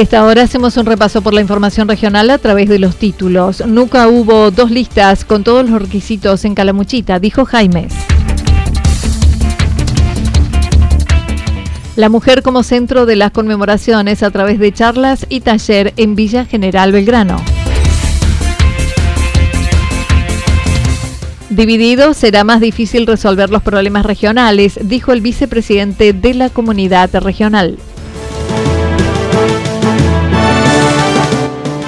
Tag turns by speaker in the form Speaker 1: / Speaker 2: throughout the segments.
Speaker 1: Esta hora hacemos un repaso por la información regional a través de los títulos. Nunca hubo dos listas con todos los requisitos en Calamuchita, dijo Jaimes. La mujer como centro de las conmemoraciones a través de charlas y taller en Villa General Belgrano. Dividido será más difícil resolver los problemas regionales, dijo el vicepresidente de la comunidad regional.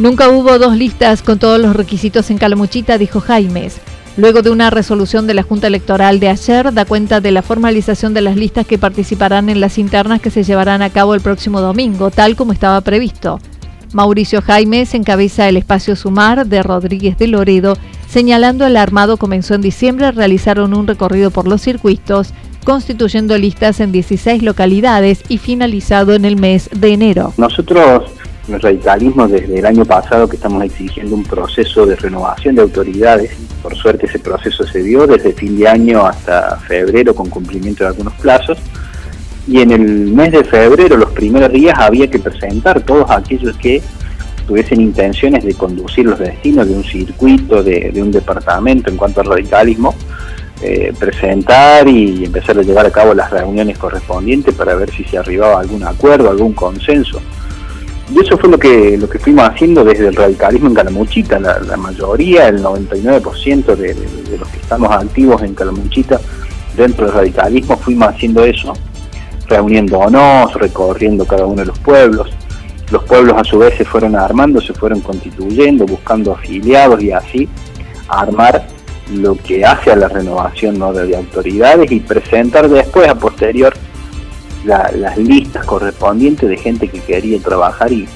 Speaker 1: Nunca hubo dos listas con todos los requisitos en Calamuchita, dijo Jaimes. Luego de una resolución de la Junta Electoral de ayer, da cuenta de la formalización de las listas que participarán en las internas que se llevarán a cabo el próximo domingo, tal como estaba previsto. Mauricio Jaimes encabeza el espacio Sumar de Rodríguez de Loredo, señalando el armado comenzó en diciembre, realizaron un recorrido por los circuitos, constituyendo listas en 16 localidades y finalizado en el mes de enero.
Speaker 2: Nosotros el radicalismo desde el año pasado que estamos exigiendo un proceso de renovación de autoridades. Por suerte ese proceso se dio desde fin de año hasta febrero con cumplimiento de algunos plazos. Y en el mes de febrero, los primeros días, había que presentar todos aquellos que tuviesen intenciones de conducir los destinos de un circuito, de, un departamento en cuanto al radicalismo, eh, presentar y empezar a llevar a cabo las reuniones correspondientes para ver si se arribaba algún acuerdo, algún consenso. Y eso fue lo que, lo que fuimos haciendo desde el radicalismo en Calamuchita. La, mayoría, el 99% de, de, los que estamos activos en Calamuchita dentro del radicalismo fuimos haciendo eso, reuniéndonos, recorriendo cada uno de los pueblos. Los pueblos a su vez se fueron armando, se fueron constituyendo, buscando afiliados y así armar lo que hace a la renovación ¿no? de autoridades y presentar después, a posterior, las listas correspondientes de gente que quería trabajar y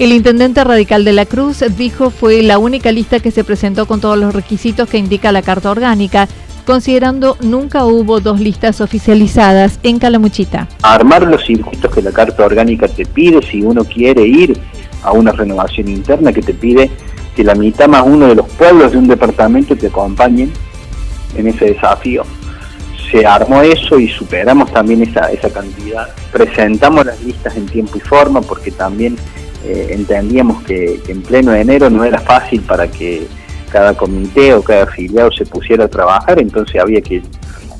Speaker 1: el intendente radical de la Cruz dijo fue la única lista que se presentó con todos los requisitos que indica la Carta Orgánica, considerando nunca hubo dos listas oficializadas en Calamuchita.
Speaker 2: Armar los circuitos que la Carta Orgánica te pide si uno quiere ir a una renovación interna que te pide que la mitad más uno de los pueblos de un departamento te acompañen en ese desafío se armó eso y superamos también esa, esa cantidad. Presentamos las listas en tiempo y forma porque también eh, entendíamos que, en pleno enero no era fácil para que cada comité o cada afiliado se pusiera a trabajar, entonces había que,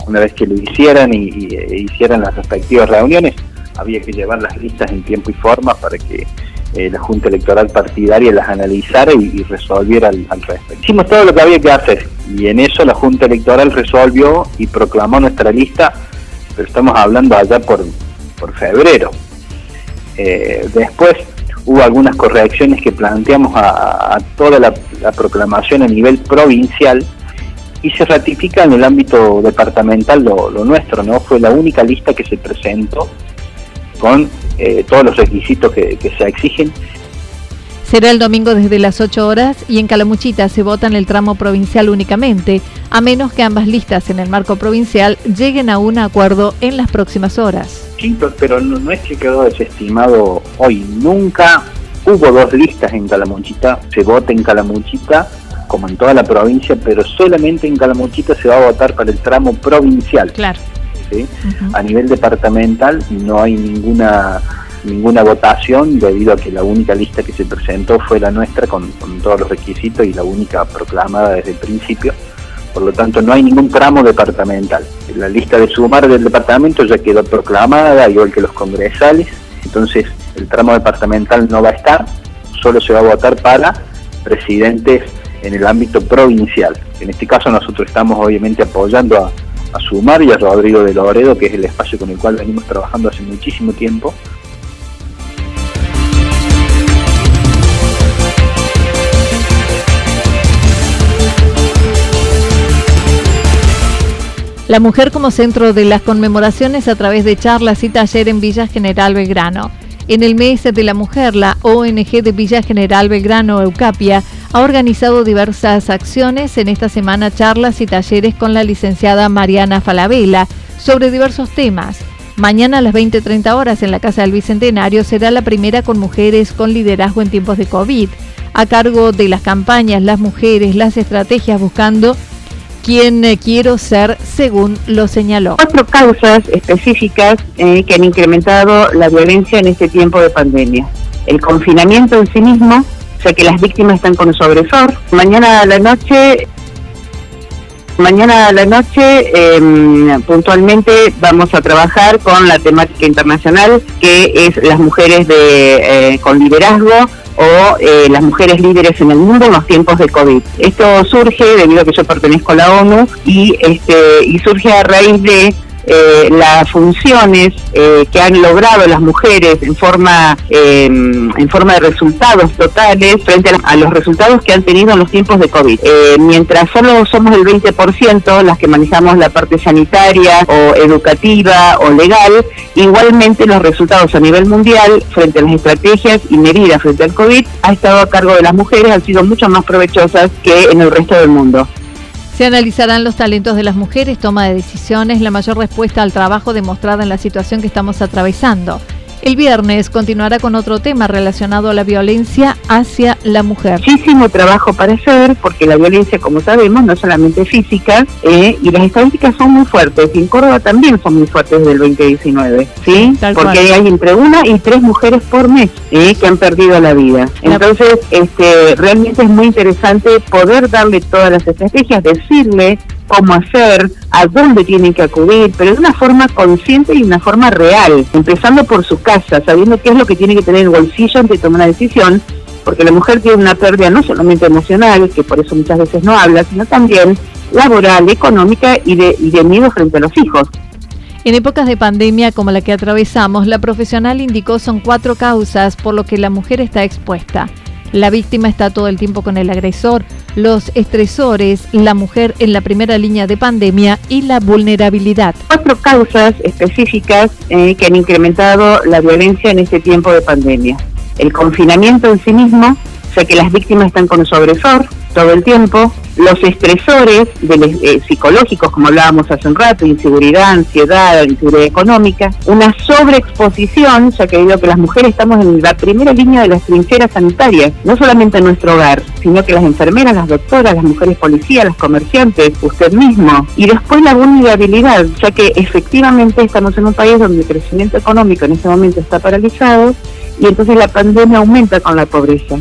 Speaker 2: una vez que lo hicieran y, e hicieran las respectivas reuniones, había que llevar las listas en tiempo y forma para que eh, la Junta Electoral Partidaria las analizara y, resolviera al, respecto. Hicimos todo lo que había que hacer y en eso la Junta Electoral resolvió y proclamó nuestra lista, pero estamos hablando allá por, por febrero. Eh, después hubo algunas correcciones que planteamos a, toda la, proclamación a nivel provincial y se ratifica en el ámbito departamental lo, lo nuestro, ¿no? Fue la única lista que se presentó con eh, todos los requisitos que, se exigen.
Speaker 1: Será el domingo desde las 8 horas y en Calamuchita se vota en el tramo provincial únicamente, a menos que ambas listas en el marco provincial lleguen a un acuerdo en las próximas horas.
Speaker 2: Sí, pero no, es que quedó desestimado hoy. Nunca hubo dos listas en Calamuchita. Se vota en Calamuchita como en toda la provincia, pero solamente en Calamuchita se va a votar para el tramo provincial.
Speaker 1: Claro.
Speaker 2: A nivel departamental no hay ninguna ninguna votación debido a que la única lista que se presentó fue la nuestra con, todos los requisitos y la única proclamada desde el principio. Por lo tanto, no hay ningún tramo departamental. La lista de sumar del departamento ya quedó proclamada, igual que los congresales. Entonces, el tramo departamental no va a estar, solo se va a votar para presidentes en el ámbito provincial. En este caso, nosotros estamos obviamente apoyando a, a Sumar y a Rodrigo de Loredo, que es el espacio con el cual venimos trabajando hace muchísimo tiempo.
Speaker 1: La mujer como centro de las conmemoraciones a través de charlas y taller en Villa General Belgrano. En el mes de la mujer, la ONG de Villa General Belgrano Eucapia ha organizado diversas acciones. En esta semana charlas y talleres con la licenciada Mariana Falabella sobre diversos temas. Mañana a las 20.30 horas en la Casa del Bicentenario será la primera con mujeres con liderazgo en tiempos de COVID, a cargo de las campañas, las mujeres, las estrategias buscando quien eh, quiero ser, según lo señaló.
Speaker 3: Cuatro causas específicas eh, que han incrementado la violencia en este tiempo de pandemia. El confinamiento en sí mismo, o sea que las víctimas están con sobresor. Mañana a la noche Mañana a la noche, em, puntualmente, vamos a trabajar con la temática internacional, que es las mujeres de, eh, con liderazgo o eh, las mujeres líderes en el mundo en los tiempos de COVID. Esto surge debido a que yo pertenezco a la ONU y, este, y surge a raíz de eh, las funciones eh, que han logrado las mujeres en forma em, en forma de resultados totales frente a, los resultados que han tenido en los tiempos de COVID. Eh, mientras solo somos el 20% las que manejamos la parte sanitaria o educativa o legal, igualmente los resultados a nivel mundial frente a las estrategias y medidas frente al COVID ha estado a cargo de las mujeres, han sido mucho más provechosas que en el resto del mundo.
Speaker 1: Se analizarán los talentos de las mujeres, toma de decisiones, la mayor respuesta al trabajo demostrada en la situación que estamos atravesando. El viernes continuará con otro tema relacionado a la violencia hacia la mujer.
Speaker 3: Muchísimo trabajo para hacer, porque la violencia, como sabemos, no solamente física, eh, y las estadísticas son muy fuertes, y en Córdoba también son muy fuertes desde el 2019, ¿sí? porque hay entre una y tres mujeres por mes eh, que han perdido la vida. Entonces, este, realmente es muy interesante poder darle todas las estrategias, decirle cómo hacer, a dónde tienen que acudir, pero de una forma consciente y de una forma real, empezando por su casa, sabiendo qué es lo que tiene que tener el bolsillo antes de tomar una decisión, porque la mujer tiene una pérdida no solamente emocional, que por eso muchas veces no habla, sino también laboral, económica y de, y de miedo frente a los hijos.
Speaker 1: En épocas de pandemia como la que atravesamos, la profesional indicó son cuatro causas por lo que la mujer está expuesta. La víctima está todo el tiempo con el agresor, los estresores, la mujer en la primera línea de pandemia y la vulnerabilidad.
Speaker 3: Cuatro causas específicas eh, que han incrementado la violencia en este tiempo de pandemia. El confinamiento en sí mismo, o sea que las víctimas están con sobresor todo el tiempo, los estresores eh, psicológicos, como hablábamos hace un rato, inseguridad, ansiedad, inseguridad económica, una sobreexposición, ya que digo que las mujeres estamos en la primera línea de las trincheras sanitarias, no solamente en nuestro hogar, sino que las enfermeras, las doctoras, las mujeres policías, las comerciantes, usted mismo, y después la vulnerabilidad, ya que efectivamente estamos en un país donde el crecimiento económico en este momento está paralizado y entonces la pandemia aumenta con la pobreza.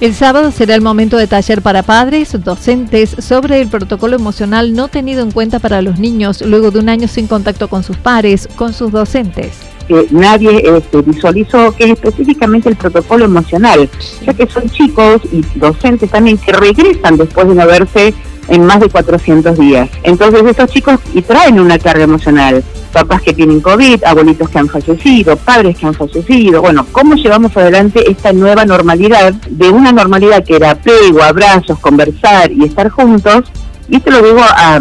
Speaker 1: El sábado será el momento de taller para padres, docentes, sobre el protocolo emocional no tenido en cuenta para los niños luego de un año sin contacto con sus pares, con sus docentes.
Speaker 3: nadie este, visualizó que es específicamente el protocolo emocional, ya que son chicos y docentes también que regresan después de no verse en más de 400 días. Entonces estos chicos y traen una carga emocional. Papás que tienen COVID, abuelitos que han fallecido, padres que han fallecido. Bueno, ¿cómo llevamos adelante esta nueva normalidad de una normalidad que era apego, abrazos, conversar y estar juntos? Y esto lo digo a,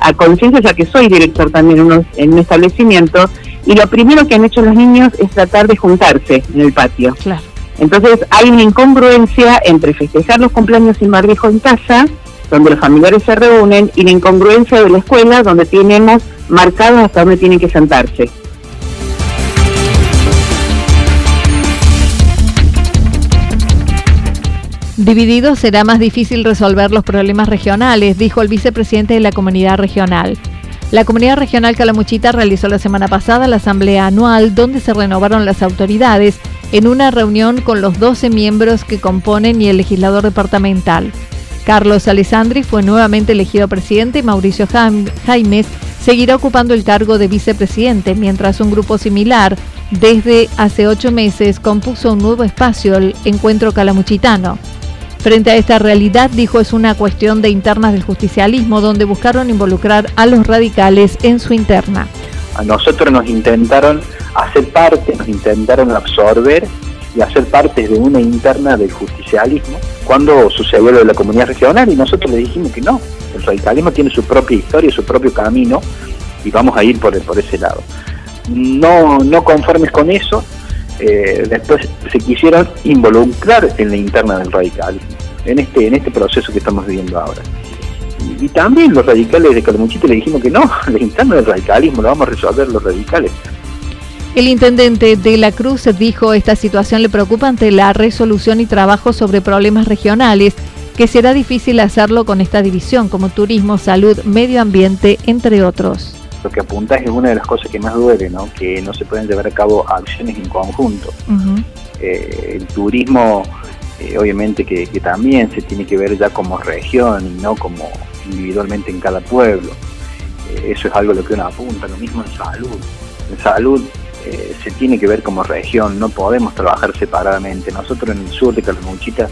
Speaker 3: a conciencia ya que soy director también en en un establecimiento y lo primero que han hecho los niños es tratar de juntarse en el patio. Claro. Entonces hay una incongruencia entre festejar los cumpleaños sin barbijo en casa donde los familiares se reúnen, y la incongruencia de la escuela, donde tenemos marcados hasta dónde tienen que sentarse.
Speaker 1: Dividido será más difícil resolver los problemas regionales, dijo el vicepresidente de la comunidad regional. La comunidad regional Calamuchita realizó la semana pasada la asamblea anual donde se renovaron las autoridades en una reunión con los 12 miembros que componen y el legislador departamental. Carlos Alessandri fue nuevamente elegido presidente y Mauricio Jaimes seguirá ocupando el cargo de vicepresidente, mientras un grupo similar desde hace ocho meses compuso un nuevo espacio, el Encuentro Calamuchitano. Frente a esta realidad, dijo, es una cuestión de internas del justicialismo, donde buscaron involucrar a los radicales en su interna.
Speaker 2: A nosotros nos intentaron hacer parte, nos intentaron absorber y hacer parte de una interna del justicialismo cuando sucedió lo de la comunidad regional y nosotros le dijimos que no, el radicalismo tiene su propia historia, su propio camino y vamos a ir por, por ese lado. No, no conformes con eso, eh, después se quisieron involucrar en la interna del radicalismo, en este, en este proceso que estamos viviendo ahora. Y, también los radicales de Calamuchita le dijimos que no, la interna del radicalismo lo vamos a resolver los radicales.
Speaker 1: El intendente de la Cruz dijo esta situación le preocupa ante la resolución y trabajo sobre problemas regionales, que será difícil hacerlo con esta división, como turismo, salud, medio ambiente, entre otros
Speaker 2: lo que apuntas es una de las cosas que más duele, ¿no? que no se pueden llevar a cabo acciones en conjunto. Eh, el turismo, eh, obviamente que, también se tiene que ver ya como región y no como individualmente en cada pueblo. Eh, eso es algo a lo que uno apunta, lo mismo en salud. En salud se tiene que ver como región, no podemos trabajar separadamente. Nosotros en el sur de Calamuchita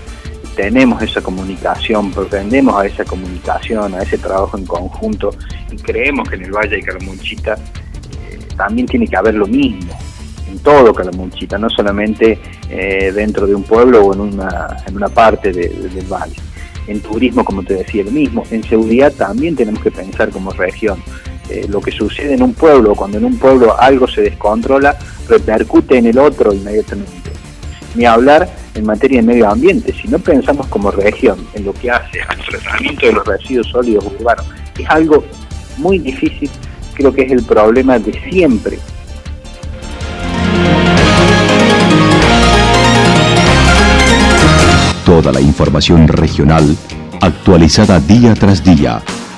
Speaker 2: tenemos esa comunicación, pretendemos a esa comunicación, a ese trabajo en conjunto y creemos que en el Valle de Calamuchita eh, también tiene que haber lo mismo, en todo Calamuchita, no solamente eh, dentro de un pueblo o en una, en una parte del valle. En turismo, como te decía, lo mismo. En seguridad también tenemos que pensar como región. Eh, lo que sucede en un pueblo, cuando en un pueblo algo se descontrola, repercute en el otro inmediatamente. Ni hablar en materia de medio ambiente, si no pensamos como región en lo que hace al tratamiento de los residuos sólidos urbanos, es algo muy difícil, creo que es el problema de siempre.
Speaker 4: Toda la información regional actualizada día tras día.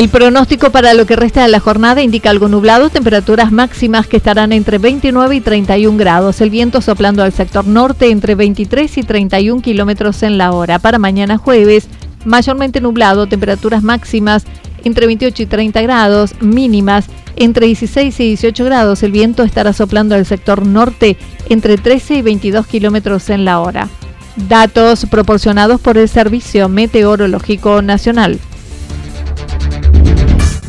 Speaker 1: El pronóstico para lo que resta de la jornada indica algo nublado, temperaturas máximas que estarán entre 29 y 31 grados, el viento soplando al sector norte entre 23 y 31 kilómetros en la hora. Para mañana jueves, mayormente nublado, temperaturas máximas entre 28 y 30 grados, mínimas entre 16 y 18 grados, el viento estará soplando al sector norte entre 13 y 22 kilómetros en la hora. Datos proporcionados por el Servicio Meteorológico Nacional.